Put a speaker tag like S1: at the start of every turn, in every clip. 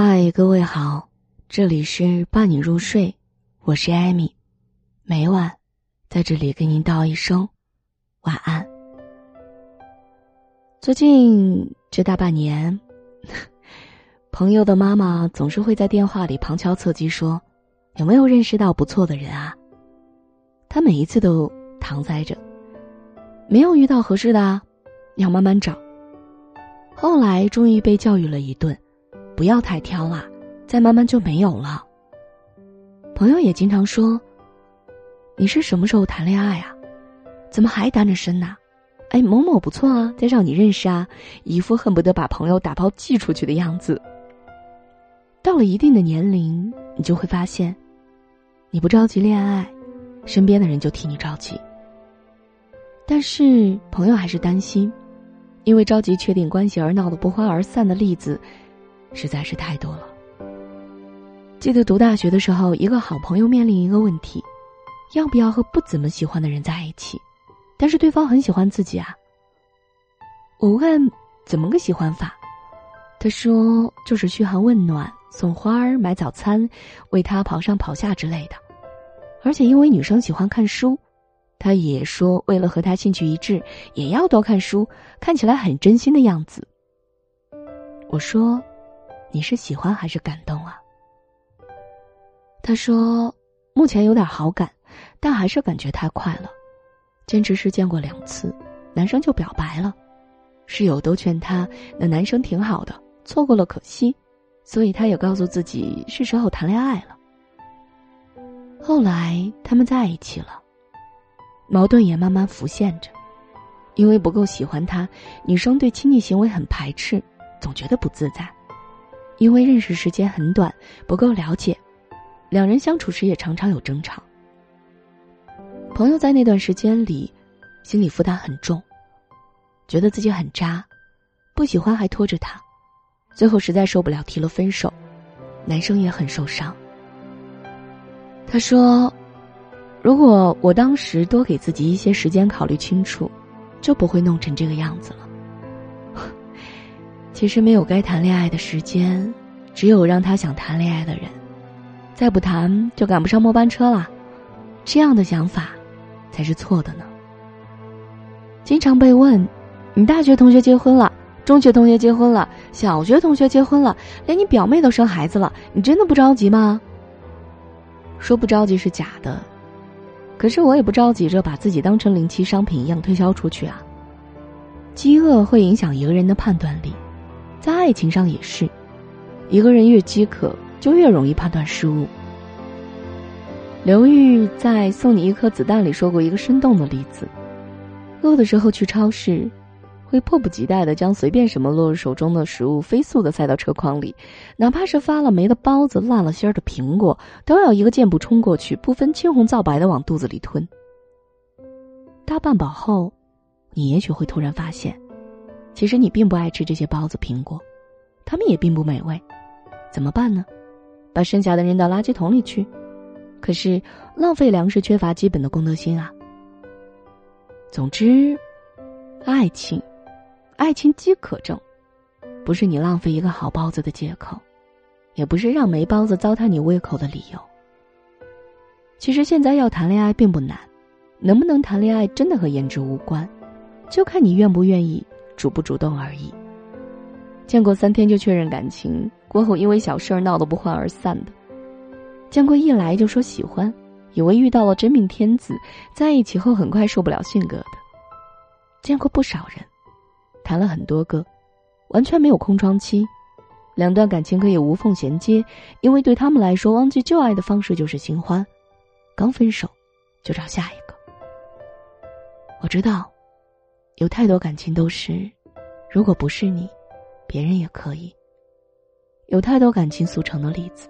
S1: 嗨，各位好，这里是伴你入睡，我是艾米，每晚在这里给您道一声晚安。最近这大半年，朋友的妈妈总是会在电话里旁敲侧击说：“有没有认识到不错的人啊？”他每一次都搪塞着：“没有遇到合适的啊，要慢慢找。”后来终于被教育了一顿。不要太挑啦，再慢慢就没有了。朋友也经常说：“你是什么时候谈恋爱啊？怎么还单着身呢？”哎，某某不错啊，介绍你认识啊，一副恨不得把朋友打包寄出去的样子。到了一定的年龄，你就会发现，你不着急恋爱，身边的人就替你着急。但是朋友还是担心，因为着急确定关系而闹得不欢而散的例子。实在是太多了。记得读大学的时候，一个好朋友面临一个问题：要不要和不怎么喜欢的人在一起？但是对方很喜欢自己啊。我问怎么个喜欢法，他说就是嘘寒问暖、送花儿、买早餐、为他跑上跑下之类的。而且因为女生喜欢看书，他也说为了和他兴趣一致，也要多看书，看起来很真心的样子。我说。你是喜欢还是感动啊？他说，目前有点好感，但还是感觉太快了。坚持是见过两次，男生就表白了，室友都劝他，那男生挺好的，错过了可惜，所以他也告诉自己是时候谈恋爱了。后来他们在一起了，矛盾也慢慢浮现着，因为不够喜欢他，女生对亲密行为很排斥，总觉得不自在。因为认识时间很短，不够了解，两人相处时也常常有争吵。朋友在那段时间里，心理负担很重，觉得自己很渣，不喜欢还拖着他，最后实在受不了提了分手，男生也很受伤。他说：“如果我当时多给自己一些时间考虑清楚，就不会弄成这个样子了。”其实没有该谈恋爱的时间，只有让他想谈恋爱的人。再不谈就赶不上末班车了，这样的想法才是错的呢。经常被问：“你大学同学结婚了，中学同学结婚了，小学同学结婚了，连你表妹都生孩子了，你真的不着急吗？”说不着急是假的，可是我也不着急着把自己当成临期商品一样推销出去啊。饥饿会影响一个人的判断力。在爱情上也是，一个人越饥渴，就越容易判断失误。刘玉在《送你一颗子弹》里说过一个生动的例子：饿的时候去超市，会迫不及待的将随便什么落入手中的食物飞速的塞到车筐里，哪怕是发了霉的包子、烂了心儿的苹果，都要一个箭步冲过去，不分青红皂白的往肚子里吞。大半饱后，你也许会突然发现。其实你并不爱吃这些包子、苹果，它们也并不美味，怎么办呢？把剩下的扔到垃圾桶里去？可是浪费粮食缺乏基本的公德心啊。总之，爱情，爱情饥渴症，不是你浪费一个好包子的借口，也不是让没包子糟蹋你胃口的理由。其实现在要谈恋爱并不难，能不能谈恋爱真的和颜值无关，就看你愿不愿意。主不主动而已。见过三天就确认感情，过后因为小事儿闹得不欢而散的；见过一来就说喜欢，以为遇到了真命天子，在一起后很快受不了性格的；见过不少人，谈了很多个，完全没有空窗期，两段感情可以无缝衔接，因为对他们来说，忘记旧爱的方式就是新欢，刚分手就找下一个。我知道。有太多感情都是，如果不是你，别人也可以。有太多感情速成的例子，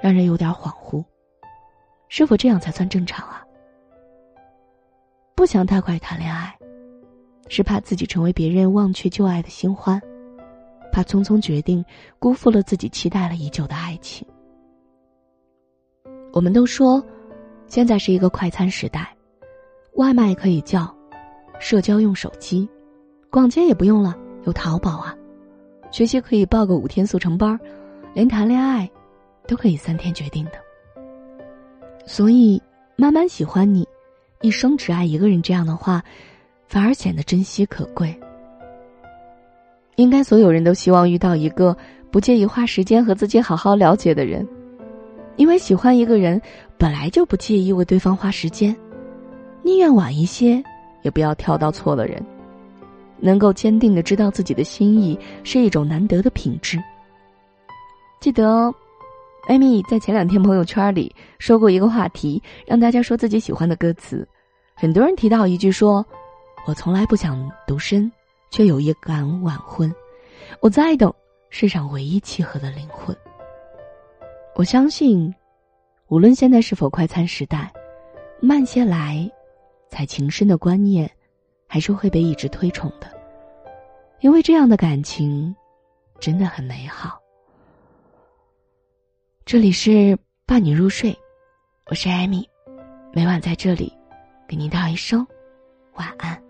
S1: 让人有点恍惚。是否这样才算正常啊？不想太快谈恋爱，是怕自己成为别人忘却旧爱的新欢，怕匆匆决定辜负了自己期待了已久的爱情。我们都说，现在是一个快餐时代，外卖可以叫。社交用手机，逛街也不用了，有淘宝啊。学习可以报个五天速成班连谈恋爱都可以三天决定的。所以，慢慢喜欢你，一生只爱一个人这样的话，反而显得珍惜可贵。应该所有人都希望遇到一个不介意花时间和自己好好了解的人，因为喜欢一个人本来就不介意为对方花时间，宁愿晚一些，也不要挑到错了人。能够坚定的知道自己的心意是一种难得的品质。记得，艾米在前两天朋友圈里说过一个话题，让大家说自己喜欢的歌词。很多人提到一句说：“我从来不想独身，却有一敢晚婚。我在等世上唯一契合的灵魂。”我相信，无论现在是否快餐时代，慢些来，才情深的观念。还是会被一直推崇的，因为这样的感情真的很美好。这里是伴你入睡，我是艾米，每晚在这里给您道一声晚安。